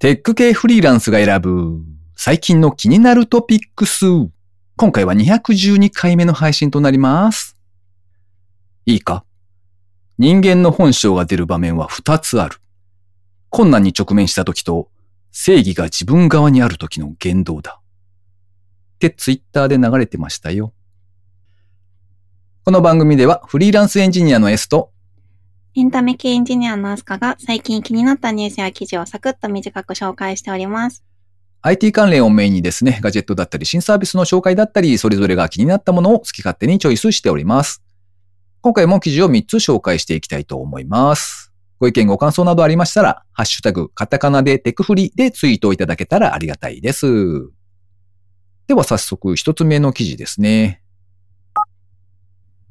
テック系フリーランスが選ぶ最近の気になるトピックス。今回は212回目の配信となります。いいか？人間の本性が出る場面は2つある。困難に直面した時と正義が自分側にある時の言動だ。ってツイッターで流れてましたよ。この番組ではフリーランスエンジニアの S とエンタメ系エンジニアのアスカが最近気になったニュースや記事をサクッと短く紹介しております。IT 関連をメインにですね、ガジェットだったり新サービスの紹介だったり、それぞれが気になったものを好き勝手にチョイスしております。今回も記事を3つ紹介していきたいと思います。ご意見ご感想などありましたら、ハッシュタグ、カタカナでテクフリでツイートをいただけたらありがたいです。では早速一つ目の記事ですね。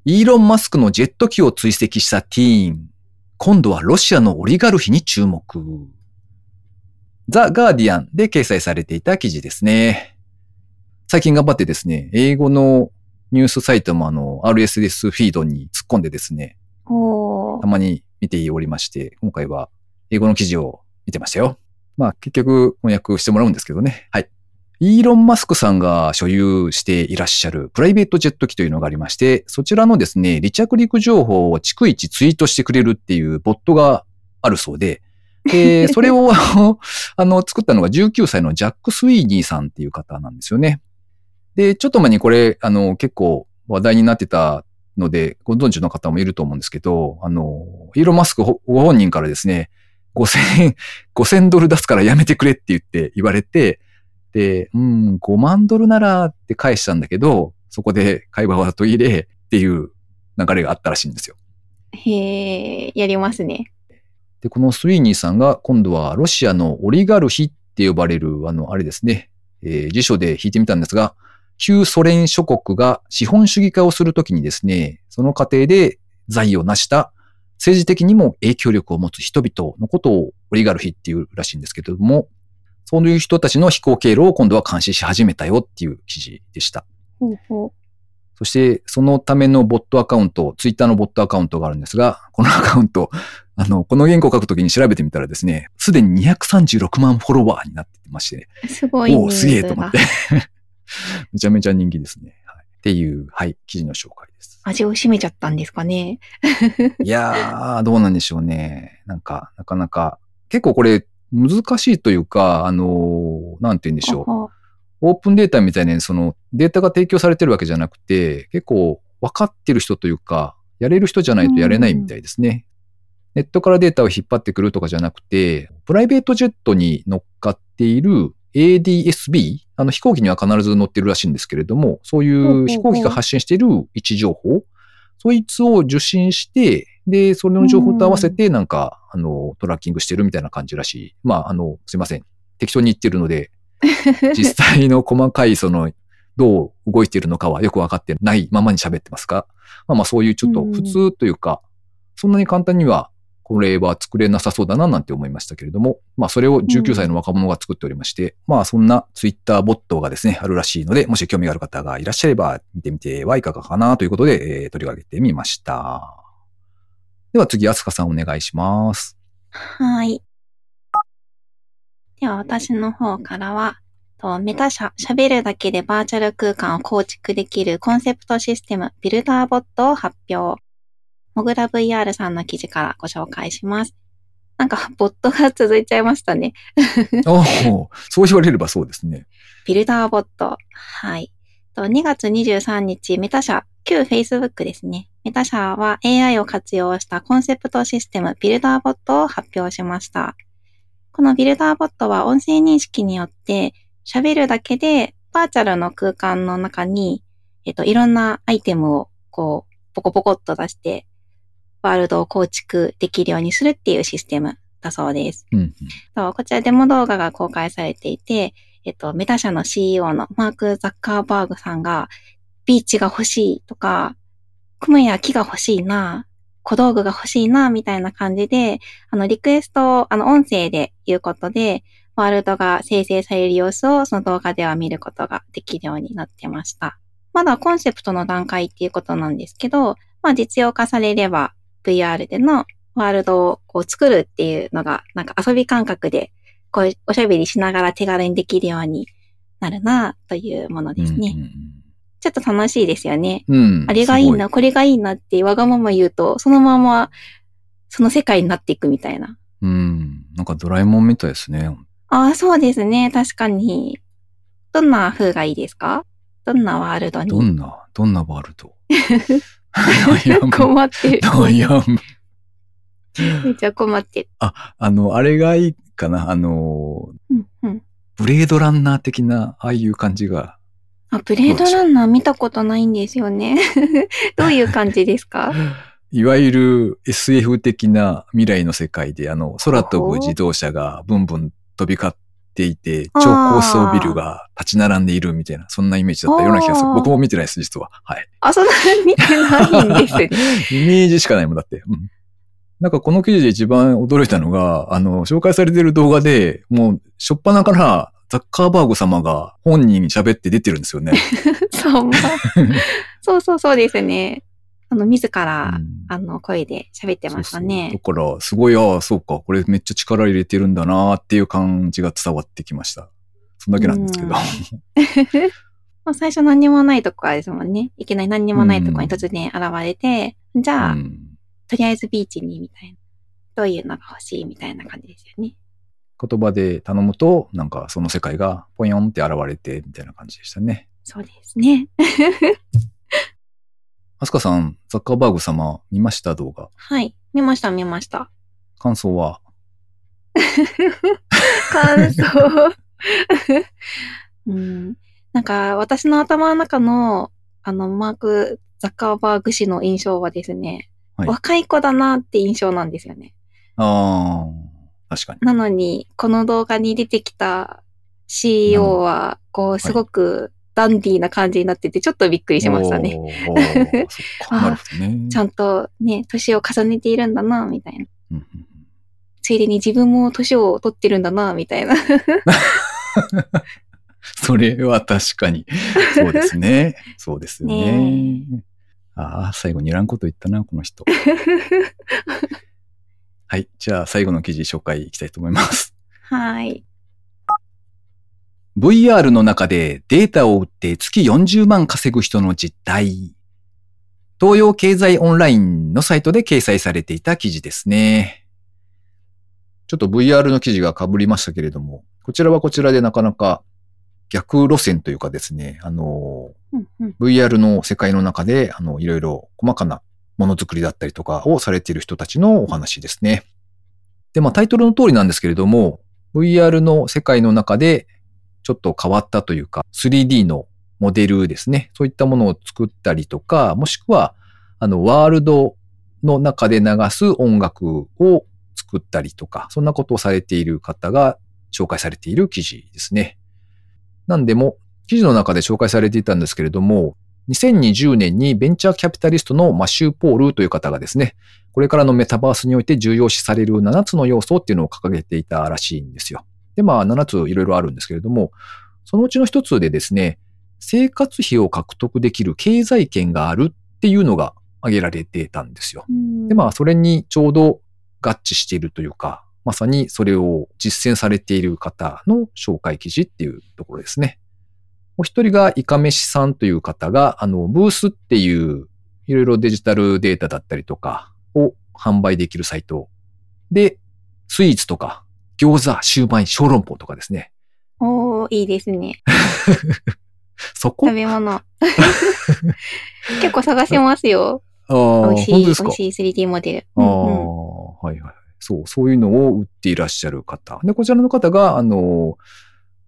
イーロン・マスクのジェット機を追跡したティーン。今度はロシアのオリガルヒに注目。ザ・ガーディアンで掲載されていた記事ですね。最近頑張ってですね、英語のニュースサイトもあの RSS フィードに突っ込んでですね、おたまに見ておりまして、今回は英語の記事を見てましたよ。まあ結局翻訳してもらうんですけどね。はい。イーロン・マスクさんが所有していらっしゃるプライベートジェット機というのがありまして、そちらのですね、離着陸情報を逐一ツイートしてくれるっていうボットがあるそうで、で、それをあの作ったのが19歳のジャック・スウィーニーさんっていう方なんですよね。で、ちょっと前にこれ、あの、結構話題になってたので、ご存知の方もいると思うんですけど、あの、イーロン・マスクご本人からですね、5000、5000ドル出すからやめてくれって言って言われて、で、うん、5万ドルならって返したんだけど、そこで会話は途切れっていう流れがあったらしいんですよ。へえ、やりますね。で、このスウィーニーさんが今度はロシアのオリガルヒって呼ばれる、あの、あれですね、えー辞書で引いてみたんですが、旧ソ連諸国が資本主義化をするときにですね、その過程で財を成した政治的にも影響力を持つ人々のことをオリガルヒっていうらしいんですけれども、そういう人たちの飛行経路を今度は監視し始めたよっていう記事でした。ほうほう。そして、そのためのボットアカウント、ツイッターのボットアカウントがあるんですが、このアカウント、あの、この原稿を書くときに調べてみたらですね、すでに236万フォロワーになってまして、すごいおおすげえと思がって。めちゃめちゃ人気ですね。はい、っていう、はい、記事の紹介です。味を占めちゃったんですかね。いやー、どうなんでしょうね。なんか、なかなか、結構これ難しいというか、あのーなんて言うんでしょう。オープンデータみたいにそのデータが提供されてるわけじゃなくて、結構分かってる人というか、やれる人じゃないとやれないみたいですね。ネットからデータを引っ張ってくるとかじゃなくて、プライベートジェットに乗っかっている ADSB、あの飛行機には必ず乗ってるらしいんですけれども、そういう飛行機が発信している位置情報、そいつを受信して、で、それの情報と合わせてなんか、あの、トラッキングしてるみたいな感じらしい。まあ、あの、すいません。適当に言ってるので、実際の細かいその、どう動いているのかはよくわかってないままに喋ってますが、まあまあそういうちょっと普通というか、そんなに簡単にはこれは作れなさそうだななんて思いましたけれども、まあそれを19歳の若者が作っておりまして、まあそんなツイッターボットがですね、あるらしいので、もし興味がある方がいらっしゃれば見てみてはいかがかなということで、えー取り上げてみました。では次、あすかさんお願いします。はい。では私の方からは、とメタ社、喋るだけでバーチャル空間を構築できるコンセプトシステム、ビルダーボットを発表。モグラ VR さんの記事からご紹介します。なんか、ボットが続いちゃいましたね。そう言われればそうですね。ビルダーボット。はい。と2月23日、メタ社、旧 Facebook ですね。メタ社は AI を活用したコンセプトシステム、ビルダーボットを発表しました。このビルダーボットは音声認識によって喋るだけでバーチャルの空間の中に、えっと、いろんなアイテムをこう、ポコポコっと出して、ワールドを構築できるようにするっていうシステムだそうです。うんうん。こちらデモ動画が公開されていて、えっと、メタ社の CEO のマーク・ザッカーバーグさんが、ビーチが欲しいとか、雲や木が欲しいな、小道具が欲しいな、みたいな感じで、あの、リクエストを、あの、音声で言うことで、ワールドが生成される様子をその動画では見ることができるようになってました。まだコンセプトの段階っていうことなんですけど、まあ実用化されれば VR でのワールドをこう作るっていうのがなんか遊び感覚でこう、おしゃべりしながら手軽にできるようになるな、というものですね。うんちょっと楽しいですよね。うんうん。あれがいいな、これがいいなってわがまま言うと、そのまま、その世界になっていくみたいな。うん。なんかドラえもんみたいですね。ああ、そうですね。確かに。どんな風がいいですか？どんなワールドに？どんな、どんなワールド？困ってる。悩む。めっちゃ困ってる。あ、あの、あれがいいかな。あの、うんうん。ブレードランナー的な、ああいう感じが。あ、ブレードランナー見たことないんですよね。どういう感じですか？いわゆる SF 的な未来の世界で、あの、空飛ぶ自動車がブンブン飛び交っていて、超高層ビルが立ち並んでいるみたいな、そんなイメージだったような気がする僕も見てないです、実は。はい。あ、そんな見てないんですね。イメージしかないもんだって。うん。なんかこの記事で一番驚いたのが、あの、紹介されている動画で、もう、しょっぱなから、ザッカーバーグ様が本人に喋って出てるんですよね。そう、ま あそうそうそうですね。あの、自ら、うんあの、声で喋ってましたね。そうそうだから、すごい、ああ、そうか、これめっちゃ力入れてるんだなっていう感じが伝わってきました。そんだけなんですけど。うん まあ最初何にもないとこからですもんね。いきなり何にもないとこに突然現れて、じゃあ、うんとりあえずビーチにみたいな。どういうのが欲しいみたいな感じですよね。言葉で頼むと、なんかその世界がポヨンって現れて、みたいな感じでしたね。そうですね。アスカさん、ザッカーバーグ様見ました？動画。はい。見ました、見ました。感想は？感想？うん。なんか、私の頭の中の、あの、マーク・ザッカーバーグ氏の印象はですね、はい若い子だなって印象なんですよね。ああ、確かに。なのに、この動画に出てきた CEO は、こう、すごくダンディーな感じになってて、ちょっとびっくりしましたね。あ。ちゃんとね、年を重ねているんだな、みたいな。うんうんついでに自分も年を取ってるんだな、みたいな。それは確かに。そうですね。そうですよね。ねああ、最後にいらんこと言ったな、この人。はい。じゃあ、最後の記事紹介いきたいと思います。はい。VR の中でデータを売って月40万稼ぐ人の実態。東洋経済オンラインのサイトで掲載されていた記事ですね。ちょっと VR の記事が被りましたけれども、こちらはこちらでなかなか逆路線というかですね、あの、うんうん。VR の世界の中で、あの、いろいろ細かなものづくりだったりとかをされている人たちのお話ですね。で、まあタイトルの通りなんですけれども、VR の世界の中でちょっと変わったというか、3D のモデルですね。そういったものを作ったりとか、もしくは、あの、ワールドの中で流す音楽を作ったりとか、そんなことをされている方が紹介されている記事ですね。なんでも、記事の中で紹介されていたんですけれども、2020年にベンチャーキャピタリストのマシュー・ポールという方がですね、これからのメタバースにおいて重要視される7つの要素っていうのを掲げていたらしいんですよ。で、まあ7ついろいろあるんですけれども、そのうちの一つでですね、生活費を獲得できる経済圏があるっていうのが挙げられてたんですよ。で、まあそれにちょうど合致しているというか、まさにそれを実践されている方の紹介記事っていうところですね。お一人がイカメシさんという方が、あの、ブースっていういろいろデジタルデータだったりとかを販売できるサイトで、スイーツとか餃子、シューマイ、小籠包とかですね。おー、いいですね。そこ？食べ物。結構探しますよ。ああ、美味しい、美味しい 3D モデル。ああ、うんうんはいはい。そう、そういうのを売っていらっしゃる方。で、こちらの方が、あの、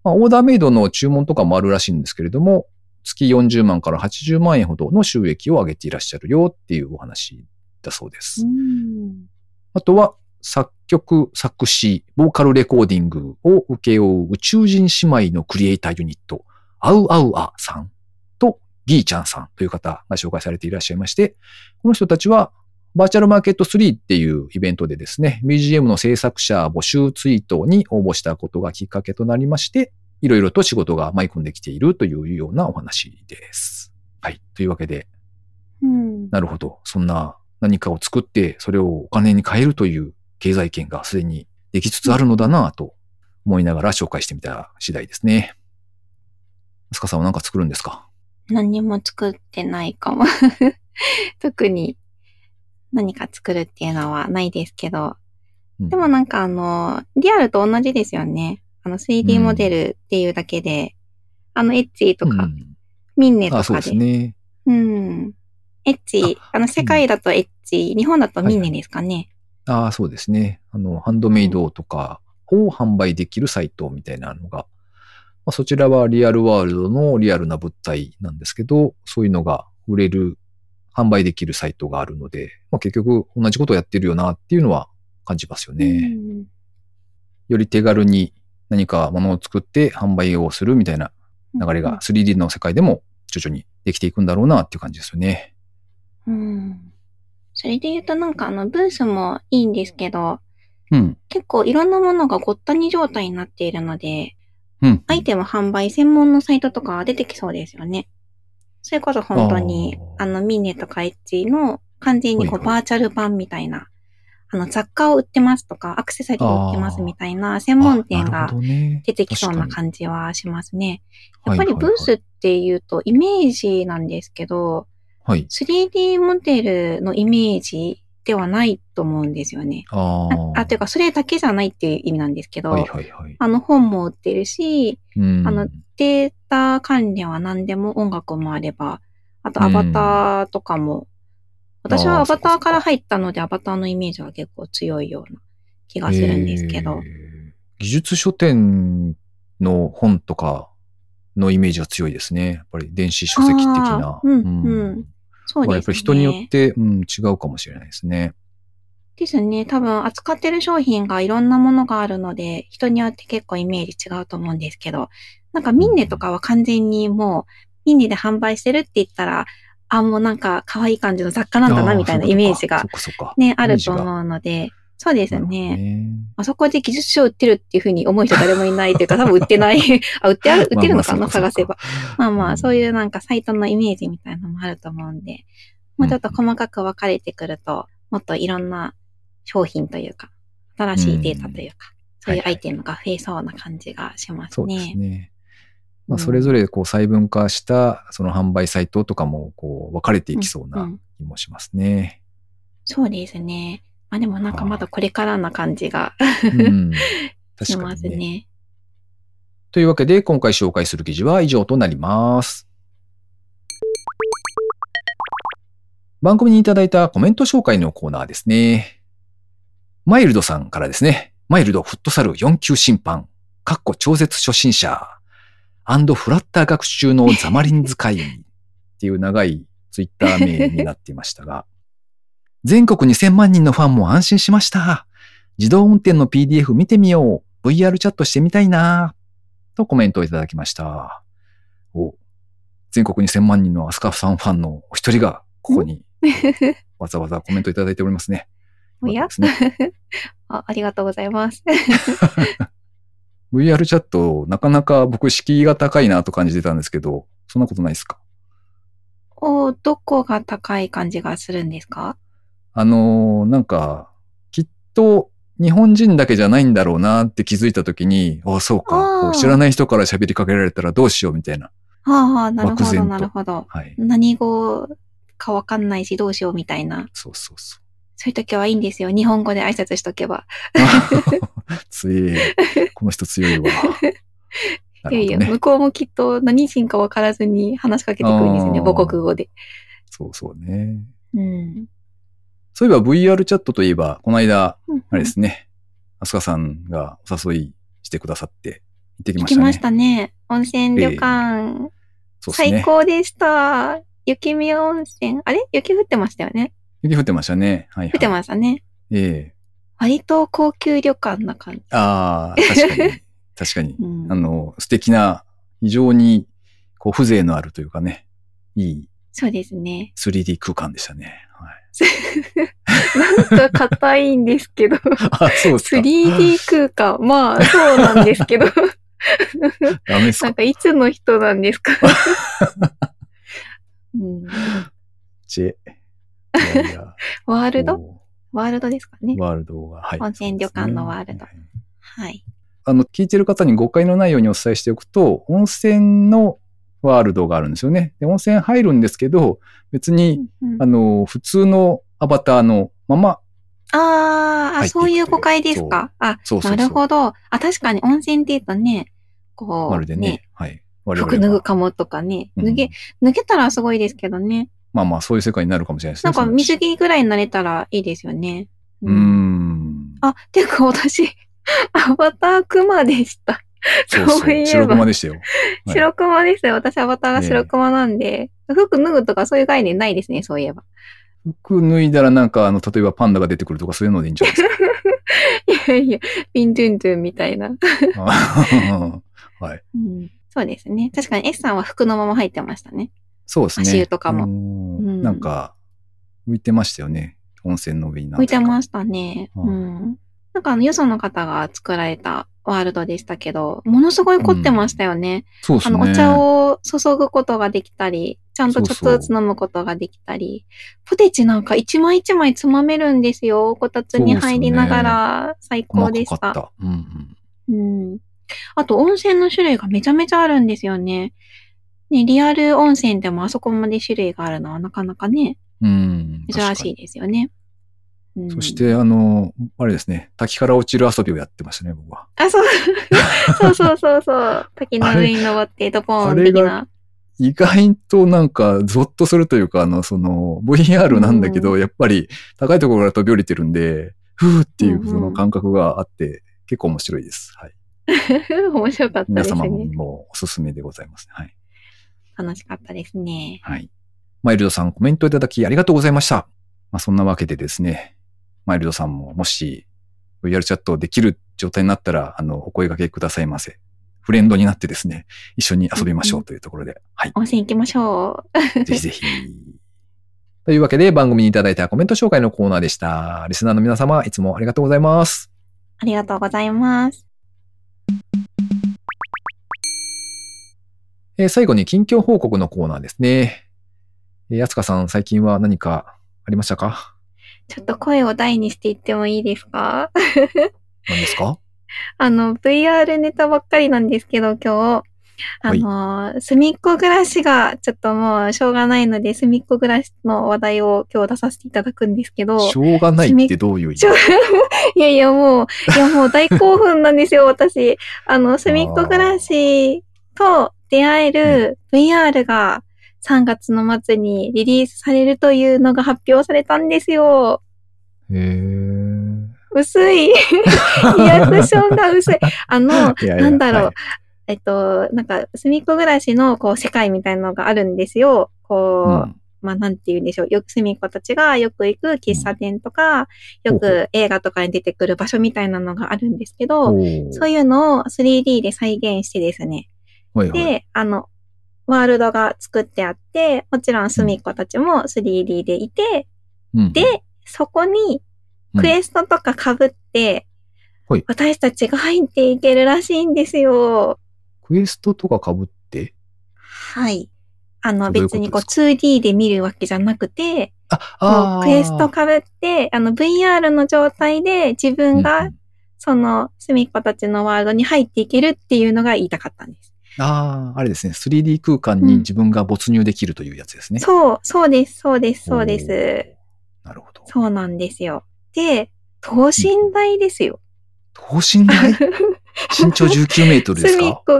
まあ、オーダーメイドの注文とかもあるらしいんですけれども、月40万から80万円ほどの収益を上げていらっしゃるよっていうお話だそうです。うんあとは、作曲、作詞、ボーカルレコーディングを請け負う宇宙人姉妹のクリエイターユニット、アウアウアさんとギーちゃんさんという方が紹介されていらっしゃいまして、この人たちはバーチャルマーケット3っていうイベントでですね、BGM の制作者募集ツイートに応募したことがきっかけとなりまして、いろいろと仕事が舞い込んできているというようなお話です。はい。というわけで、うんなるほど。そんな何かを作って、それをお金に変えるという経済圏がすでにできつつあるのだなと思いながら紹介してみた次第ですね。あすかさんは何か作るんですか？何も作ってないかも。特に何か作るっていうのはないですけど、うんでもなんかあの、リアルと同じですよね。あの 3D モデルっていうだけで、あのエッジとか、うんミンネとあ、そうかで。ですね。うん。エッジ、あの世界だとエッジ、日本だとミンネですかね。ああ、そうですね。あの、ハンドメイドとかを販売できるサイトみたいなのが、まあ、そちらはリアルワールドのリアルな物体なんですけど、そういうのが売れる、販売できるサイトがあるので、まあ、結局同じことをやってるよなっていうのは感じますよね。うんより手軽に何かものを作って販売をするみたいな流れが 3D の世界でも徐々にできていくんだろうなっていう感じですよね。うん。それで言うとなんかあのブースもいいんですけど、うん。結構いろんなものがごったに状態になっているので、うん。アイテム販売専門のサイトとか出てきそうですよね。それこそ本当に、あのミネとかエッジの完全にこうバーチャル版みたいな、あの雑貨を売ってますとか、アクセサリーを売ってますみたいな専門店が出てきそうな感じはしますね。にやっぱりブースはいっていうとイメージなんですけど、はいはい。3D モデルのイメージではないと思うんですよね。あああ、というか、それだけじゃないっていう意味なんですけど、はいはいはい。あの本も売ってるし、うんあのデータ関連は何でも音楽もあれば、あとアバターとかも、私はアバターから入ったので、アバターのイメージは結構強いような気がするんですけど。えー技術書店の本とかのイメージが強いですね。やっぱり電子書籍的な。あーうんうんそうですね。まあやっぱり人によって、うん、違うかもしれないですね。ですね。多分扱ってる商品がいろんなものがあるので、人によって結構イメージ違うと思うんですけど、なんかミンネとかは完全にもう、ミンネで販売してるって言ったら、あ、もうなんか可愛い感じの雑貨なんだなみたいなイメージが。ね、あると思うので、そうですね。ねあそこで技術書売ってるっていうふうに思う人誰もいないというか、多分売ってない。あ、売ってある、売ってるのかな、まあまあそうか探せば。まあまあ、うんそういうなんかサイトのイメージみたいなのもあると思うんで、もうちょっと細かく分かれてくると、もっといろんな商品というか、新しいデータというか、そういうアイテムが増えそうな感じがしますそうですね。ね。まあ、うんそれぞれこう細分化したその販売サイトとかもこう分かれていきそううんうなん気もしますね。そうですね。まあでもなんかまだこれからな感じがうん。し。ますね。というわけで今回紹介する記事は以上となります。番組にいただいたコメント紹介のコーナーですね。マイルドさんからですね。マイルドフットサル4級審判、かっこ超絶初心者、アンドフラッター学習のザマリン使いっていう長いツイッター名になっていましたが、全国2000万人のファンも安心しました。自動運転の PDF 見てみよう。VR チャットしてみたいな。とコメントをいただきました。お全国2000万人のアスカフさんファンのお一人がここに わざわざコメントいただいておりますね。おや？ね。あありがとうございます。VR チャット、なかなか僕敷居が高いなと感じてたんですけど、そんなことないですか？おどこが高い感じがするんですか？あのーなんか、きっと日本人だけじゃないんだろうなって気づいたときに、あそうか知らない人から喋りかけられたらどうしようみたいな。ああ、なるほど、なるほど。はい。何語かわかんないしどうしようみたいな。そうそうそう。そういう時はいいんですよ。日本語で挨拶しとけば。強い。この人強いわ。ないるやいや。向こうもきっと何人かわからずに話しかけてくるんですよね。あー母国語で。そうそうね。うん。そういえば VR チャットといえば、この間、うんあれですね、アスカさんがお誘いしてくださって、行ってき行ましたね。きましたね。温泉旅館。そうですね。最高でした。雪見温泉。あれ？雪降ってましたよね。雪降ってましたね。はい、はい。降ってましたね。ええ割と高級旅館な感じ。ああ、確かに。確かに。うんあの、素敵な、非常に、こう、風情のあるというかね、いいそうですね。3D 空間でしたね。はい。なんか硬いんですけど。あ、そうですか。3D 空間。まあ、そうなんですけど。ダメですかなんかいつの人なんですかうん、チェ。いやいや。ワールド？こワールドですかねう。ワールドが、はい。温泉旅館のワールドねはい。あの、聞いてる方に誤解のないようにお伝えしておくと、温泉のワールドがあるんですよね。で、温泉入るんですけど、別に、うんあの、普通のアバターのまま、あーあ、そういう誤解ですか？あ、そうそうなるほど。あ、確かに温泉って言うとね、こう、まるでね、はい。我服脱ぐ。かもとかね、うん脱げ、脱げたらすごいですけどね。まあまあ、そういう世界になるかもしれないですね。なんか水着ぐらいになれたらいいですよね。うーん。あ、てか私、アバタークマでした。そうそう。いえば白熊でしたよ。はい白クマですよ。私アバターが白クマなんで、服脱ぐとかそういう概念ないですね、そういえば。服脱いだらなんか、あの、例えばパンダが出てくるとかそういうのでいいんじゃないですか？いやいや、ピントゥントゥンみたいな。はい。うん、そうですね。確かに S さんは服のまま入ってましたね。そうですね。足湯とかもあのーうんなんか、浮いてましたよね。温泉の上に浮いてまししたね。うんうん。なんかあの、よその方が作られたワールドでしたけど、ものすごい凝ってましたよね。そうですね。あの、お茶を注ぐことができたり、ちゃんとちょっそうそうとずつ飲むことができたり、ポテチなんか一枚一枚つまめるんですよ。こたつに入りながら、最高でした。細かかった。うんうん。うん。あと、温泉の種類がめちゃめちゃあるんですよね。ね、リアル温泉でもあそこまで種類があるのはなかなかね、うん。珍しいですよね。うんそし、て、あの、あれですね、滝から落ちる遊びをやってましたね、僕は。あ、そう、そうそうそうそう。滝の上に登ってドポーン的な。意外となんか、ゾッとするというか、あの、その、VR なんだけど、やっぱり高いところから飛び降りてるんで、ふーっていうその感覚があって、結構面白いです。はい。面白かった皆様ですね。にもおすすめでございます。はい。楽しかったですね。はい。マイルドさん、コメントいただきありがとうございました。まあ、そんなわけでですね、マイルドさんももし VR チャットできる状態になったら、あの、お声掛けくださいませ。フレンドになってですね、一緒に遊びましょうというところで。はい。温泉行きましょう。ぜひぜひ。というわけで、番組にいただいたコメント紹介のコーナーでした。リスナーの皆様、いつもありがとうございます。ありがとうございます。えー最後に近況報告のコーナーですね。えーやつかさん、最近は何かありましたか？ちょっと声を大にして言ってもいいですか？何ですか？あの、VR ネタばっかりなんですけど、今日。あの、隅っこ暮らしが、ちょっともうしょうがないので、隅っこ暮らしの話題を今日出させていただくんですけど。しょうがないってどういう意味？いやいや、もう、いやもう大興奮なんですよ、私。あの、隅っこ暮らしと出会える VR が3月の末にリリースされるというのが発表されたんですよ。へー薄い。リアクションが薄い。あの、いやいやなんだろう。はいえっと、なんか、隅っこ暮らしの、こう、世界みたいなのがあるんですよ。こう、うんまあ、なんて言うんでしょう。よく隅っこたちがよく行く喫茶店とか、よく映画とかに出てくる場所みたいなのがあるんですけど、そういうのを 3D で再現してですね。はいはい。で、あの、ワールドが作ってあって、もちろん隅っこたちも 3D でいて、うんで、そこにクエストとか被って、はい。私たちが入っていけるらしいんですよ。クエストとか被って？はい。あの、別にこうです 2D で見るわけじゃなくて、あ、こあクエスト被って、あの VR の状態で自分うんがうん。その隅っこたちのワールドに入っていけるっていうのが言いたかったんです。ああ、あれですね。3D 空間に自分が没入できるというやつですね。そう、そうです、そうです、そうです。なるほど。そうなんですよ。で、等身大ですよ。等身大？身長19メートルですか？隅っこ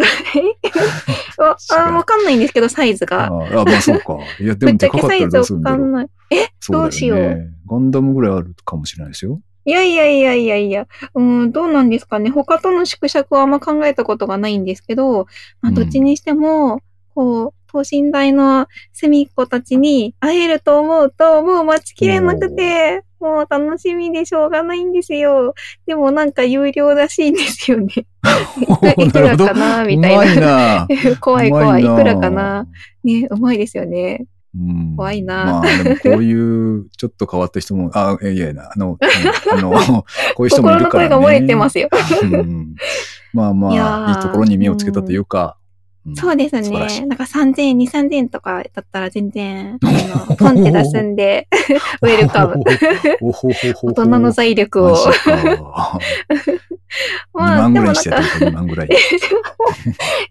が あ、わかんないんですけど、サイズあが。ーあ、まあそうか。いや、でもでかかったサイズわらどうするんだろう。かんない。えどうしようね。ガンダムぐらいあるかもしれないですよ。いやいやいやいやいや、うん、どうなんですかね。他との縮尺はあんま考えたことがないんですけど、まあ、うんどっちにしても、こう、等身大の隅っこたちに会えると思うと、もう待ちきれなくて、もう楽しみでしょうがないんですよ。でもなんか有料らしいんですよね。いくらかなみたいなうまいな。怖い怖い。いなくらかなね、うまいですよね。うん怖いなまあ、でもこういう、ちょっと変わった人も、あ、いやいや、あの、あの、こういう人もい心るからね。の声が漏れてますよ。うんまあまあ、ーいいところに目をつけたというか、んそうですね。なんか3000円、2、3000円とかだったら全然、あの、ポンって出すんで、ウェルカム。大人の財力をマ。ジか。2 まあ、でもなんか、してやってる2万ぐらい。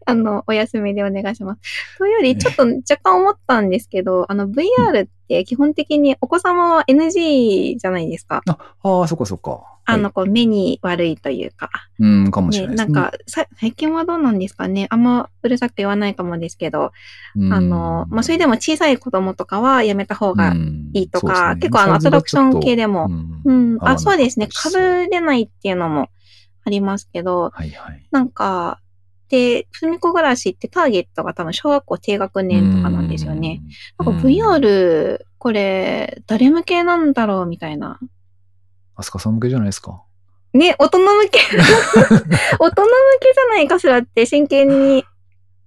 あの、お休みでお願いします。というより、ちょっと若干思ったんですけど、あの、VR って基本的にお子様は NG じゃないですか。ああ、そっかそっか。あの、はい、こう、目に悪いというか。うん、かもしれね、ないですね。なんか、さ最近はどうなんですかね。あんまうるさく言わないかもですけど、うん、あの、まあ、それでも小さい子供とかはやめた方がいいとか、結構あの、アトラクション系でも、ううん、あ、そうですね。被れないっていうのもありますけど、はいはい。なんか、で、ふみこ暮らしってターゲットが多分小学校低学年とかなんですよね。なんか VR、これ、誰向けなんだろうみたいな。あすかさん向けじゃないですか。ね、大人向け、大人向けじゃないかしらって真剣に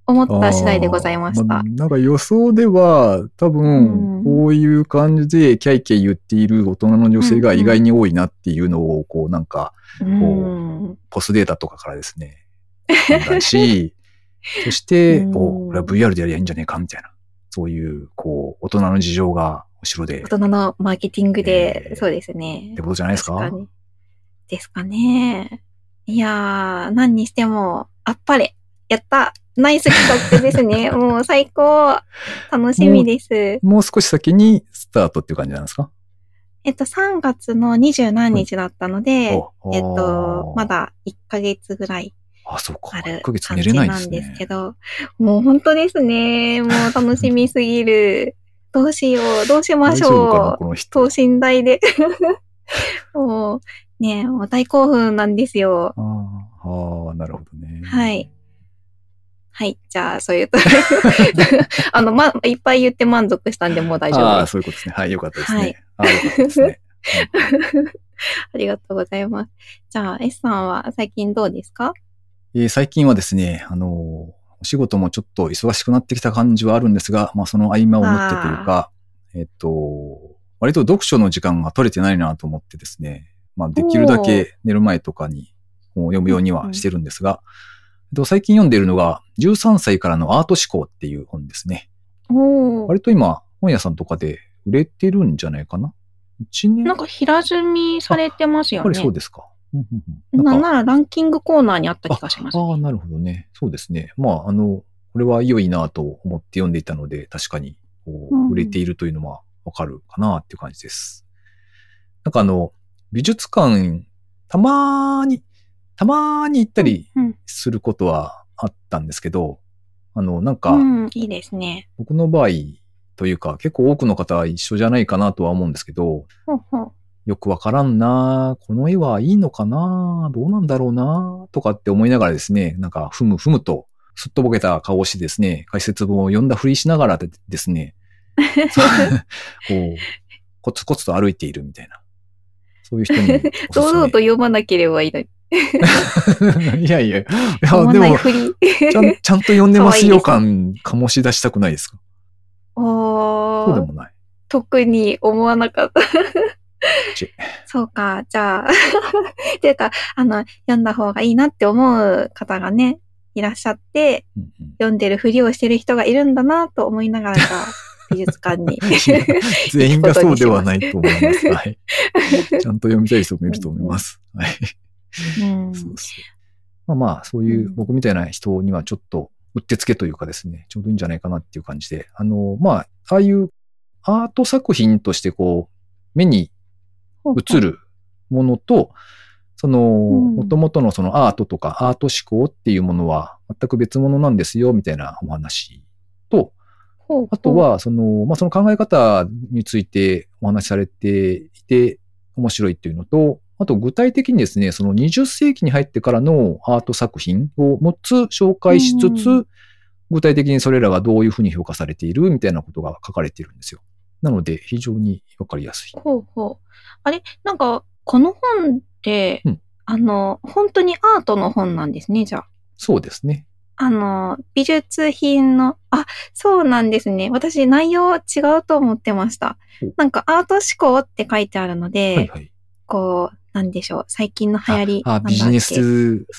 思った次第でございました。あーあなんか予想では、多う分、んこういう感じでキャイキャイ言っている大人の女性が意外に多いなっていうのを、こうなんか、うん。ポスデータとかからですね、判断し、そして、うんおこれは VR でやりゃいいんじゃねえかみたいな、そういう、こう、大人の事情が後ろで、大人のマーケティングで、えーそうですね。ってことじゃないですか？ですかね。いやー、何にしても、あっぱれ。やったナイス企画ですね。もう最高楽しみです。もう少し先にスタートっていう感じなんですか？えっと、3月の20何日だったので、おえっと、まだ1ヶ月ぐらいあ、そうか。ある1ヶ月感寝れないでじなんで。すけど、もう本当ですね。もう楽しみすぎる。どうしよう、どうしましょう。等身大で。もう、ねもう大興奮なんですよ。あーあー、なるほどね。はい。はい。じゃあ、そういうと、あの、ま、いっぱい言って満足したんで、もう大丈ああ、夫です。そういうことですね。はい、よかったですね。はいああ、よかったですね。ありがとうございます。じゃあ、S さんは最近どうですか？えー最近はですね、あのーお仕事もちょっと忙しくなってきた感じはあるんですが、まあその合間を縫ってというか、えっと、割と読書の時間が取れてないなと思ってですね、まあできるだけ寝る前とかに読むようにはしてるんですが、えっと最近読んでいるのが、13歳からのアート思考っていう本ですね。割と今、本屋さんとかで売れてるんじゃないかな ?1 年なんか平積みされてますよやっぱりそうね。ですか。うんうんうんなんかならランキングコーナーにあった気がします、ああ、なるほどね。そうですね。まあ、あの、これは良いなと思って読んでいたので、確かに、こうんう、売れているというのはわかるかなっていう感じです。なんかあの、美術館、たまーに、たまーに行ったりうん。することはあったんですけど、あの、なんか、うん、いいですね。僕の場合というか、結構多くの方は一緒じゃないかなとは思うんですけど、ほうほう。よくわからんなこの絵はいいのかなどうなんだろうなとかって思いながらですね、なんか、ふむふむと、すっとぼけた顔をしてですね、解説文を読んだふりしながらでですね、こう、コツコツと歩いているみたいな。そういう人におす。堂々と読まなければいいのに。いやいや、いやでも。ちゃん、ちゃんと読んでますよ感、醸し出したくないですか？おーそうでもない。特に思わなかったち。そうか、じゃあ、っていうか、あの、読んだ方がいいなって思う方がね、いらっしゃって、うんうん読んでるふりをしてる人がいるんだなと思いながら、美術館に。全員がそうではないと思います。はい。ちゃんと読みたい人もいると思います。はい。うんそうそう。まあまあ、そういう僕みたいな人にはちょっと、うってつけというかですね、ちょうどいいんじゃないかなっていう感じで、あの、まあ、ああいうアート作品としてこう、目に映るものと、その、ん。元々のそのアートとかアート思考っていうものは全く別物なんですよ、みたいなお話と、あと、は、その、まあ、その考え方についてお話しされていて面白いっていうのと、あと具体的にですね、その20世紀に入ってからのアート作品を6つ紹介しつつ、うん。具体的にそれらがどういうふうに評価されているみたいなことが書かれているんですよ。なので、非常にわかりやすい。ほうほう。あれ？なんか、この本って、うんあの、本当にアートの本なんですね、じゃあ。そうですね。あの、美術品の、あ、そうなんですね。私内容違うと思ってましたお。なんかアート思考って書いてあるので、はいはい。こう、なんでしょう。最近の流行り。あ、ビジネス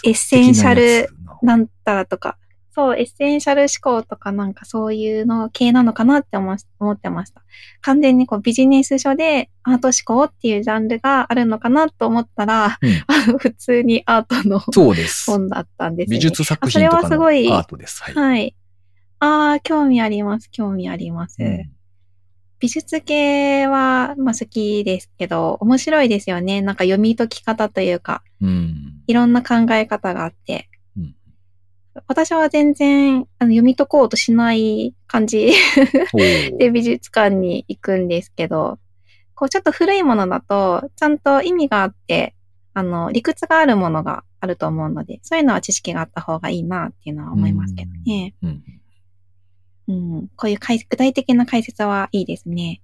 エッセンシャルなんたらとか、そう、エッセンシャル思考とかなんかそういうの系なのかなって思ってました。完全にこうビジネス書でアート思考っていうジャンルがあるのかなと思ったら、うん 普通にアートの。本だったんですよ、ね。美術作あそれ品とかのアはすごいートです。はい。はい。ああ、興味あります、興味あります。うん美術系は、まあ、好きですけど、面白いですよね。なんか読み解き方というか、うん。いろんな考え方があって。うん私は全然あの読み解こうとしない感じ で美術館に行くんですけど、こうちょっと古いものだと、ちゃんと意味があって、あの、理屈があるものがあると思うので、そういうのは知識があった方がいいなっていうのは思いますけどね。うん。うん。こういう解具体的な解説はいいですね。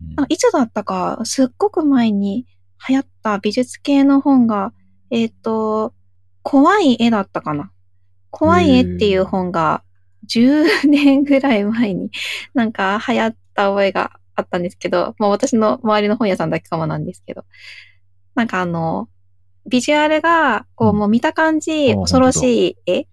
うんあいつだったか、すっごく前に流行った美術系の本が、えっ、と、怖い絵だったかな。怖い絵っていう本が10年ぐらい前に なんか流行った覚えがあったんですけど、まあ私の周りの本屋さんだけかもなんですけど、なんかあの、ビジュアルが、こううんもう見た感じ、あ恐ろしい絵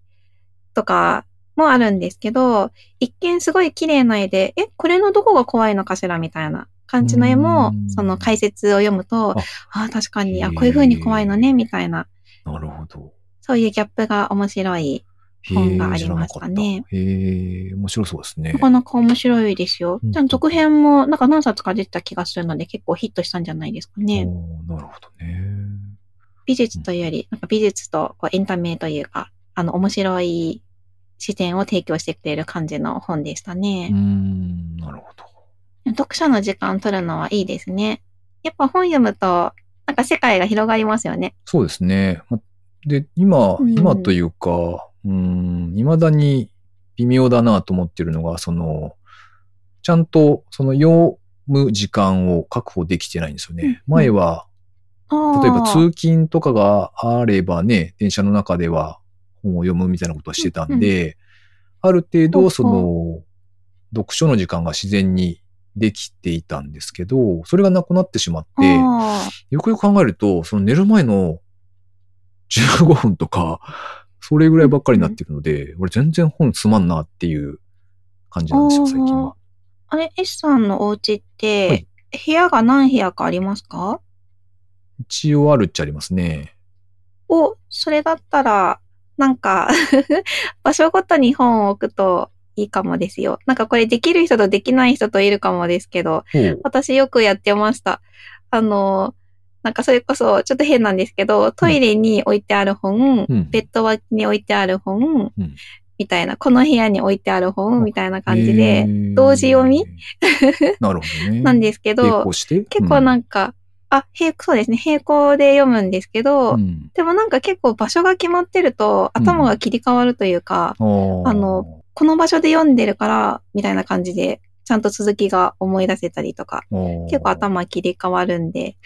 とかもあるんですけど、一見すごい綺麗な絵で、え、これのどこが怖いのかしらみたいな感じの絵もうん、その解説を読むと、あああ、確かに、あ、こういう風に怖いのね、みたいな、なるほど。そういうギャップが面白い。本がありましたねへえ、面白そうですねな。かなか面白いですよ。うんじゃあ続編もなんか何冊か出てた気がするので結構ヒットしたんじゃないですかね。なるほどね。美術というより、なんか美術とこうエンタメというか、あの面白い視点を提供してくれる感じの本でしたね。ん、なるほど。読書の時間取るのはいいですね。やっぱ本読むと、なんか世界が広がりますよね。そうですね。まで、今、うん今というか、うーん、未だに微妙だなと思ってるのが、その、ちゃんとその読む時間を確保できてないんですよね。うん前は、例えば通勤とかがあればね、電車の中では本を読むみたいなことをしてたんで、ある程度その、読書の時間が自然にできていたんですけど、それがなくなってしまって、あよくよく考えると、その寝る前の15分とか、それぐらいばっかりになってるので、俺全然本つまんなっていう感じなんですよ、最近は。ーあれ、S さんのお家って、はい部屋が何部屋かありますか？一応あるっちゃありますね。お、それだったら、なんか、場所ごとに本を置くといいかもですよ。なんかこれできる人とできない人といるかもですけど、私よくやってました。あの、なんかそれこそちょっと変なんですけど、トイレに置いてある本、うん。ベッド脇に置いてある本、うん。みたいな、この部屋に置いてある本、みたいな感じへで、ー。同時読み？なるほどね。なんですけ並ど結構なんか、あ、並、そうですね、並行で読むんですけど、うん。でもなんか結構場所が決まってると頭が切り替わるというか、うんあの、この場所で読んでるから、みたいな感じで、ちゃんと続きが思い出せたりとか、結構頭切り替わるんで、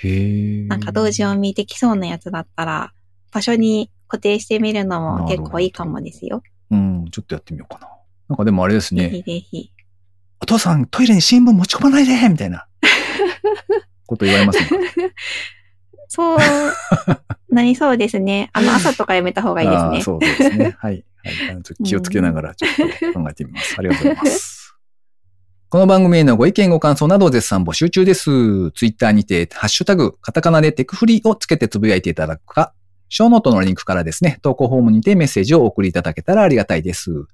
なんか同時読みできそうなやつだったら、場所に固定してみるのも結構いいかもですよ。うん、ちょっとやってみようかな。なんかでもあれですぜひね。ぜひ。お父さん、トイレに新聞持ち込まないでみたいな こと言われますね。そう、なりそうですね。あの、朝とかやめた方がいいですね。そうですね。はい。はい、あのちょっと気をつけながらちょっと考えてみます。ありがとうございます。この番組へのご意見ご感想などを絶賛募集中です。ツイッターにて、ハッシュタグ、カタカナでテクフリをつけてつぶやいていただくか、ショーノートのリンクからですね、投稿フォームにてメッセージをお送りいただけたらありがたいです。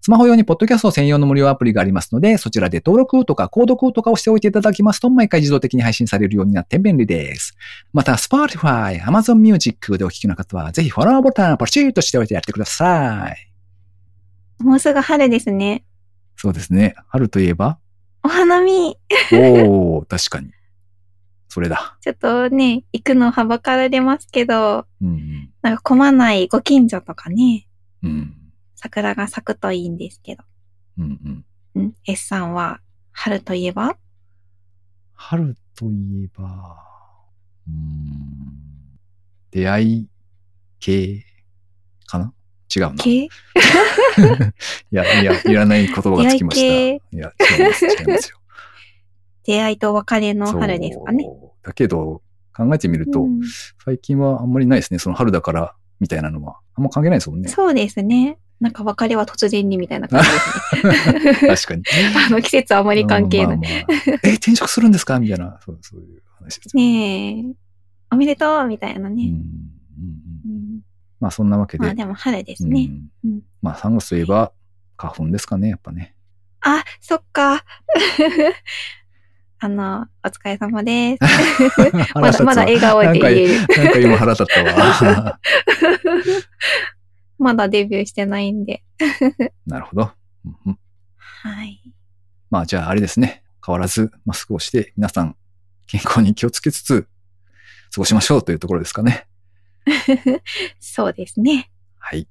スマホ用にポッドキャスト専用の無料アプリがありますので、そちらで登録とか購読とかをしておいていただきますと、毎回自動的に配信されるようになって便利です。また、Spotify、Amazon Music でお聞きの方は、ぜひフォローボタンをポチッとしておいてやってください。もうすぐ春ですね。そうですね。春といえばお花見、おー、確かに。それだ。ちょっとね、行くのはばかられますけど、うんなんか混まないご近所とかね、うん。うん。桜が咲くといいんですけど。うんうん。ん ?S さんは、春といえば？春といえば、うーん、出会い系？違うな。い系や、いや、いらない言葉がつきました。いや、違います、違いますよ。出会いと別れの春ですかね。だけど、考えてみると、うん最近はあんまりないですね。その春だから、みたいなのは。あんま関係ないですもんね。そうですね。なんか別れは突然にみたいな感じですね。確かに。あの季節はあまり関係ない。まあまあえ、転職するんですか？みたいな、そうそういう話ですよ。ねえ。おめでとうみたいなね。うんまあそんなわけで。まあでも春ですね。うんうんまあ3月といえば花粉ですかね、やっぱね。あ、そっか。あの、お疲れ様です。まだ、まだ笑顔で言える。なんか今腹立ったわ。まだデビューしてないんで。なるほど。はい。まあじゃああれですね。変わらずマスクをして皆さん健康に気をつけつつ過ごしましょうというところですかね。そうですね。はい。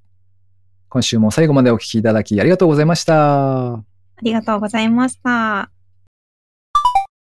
今週も最後までお聞きいただきありがとうございました。ありがとうございました。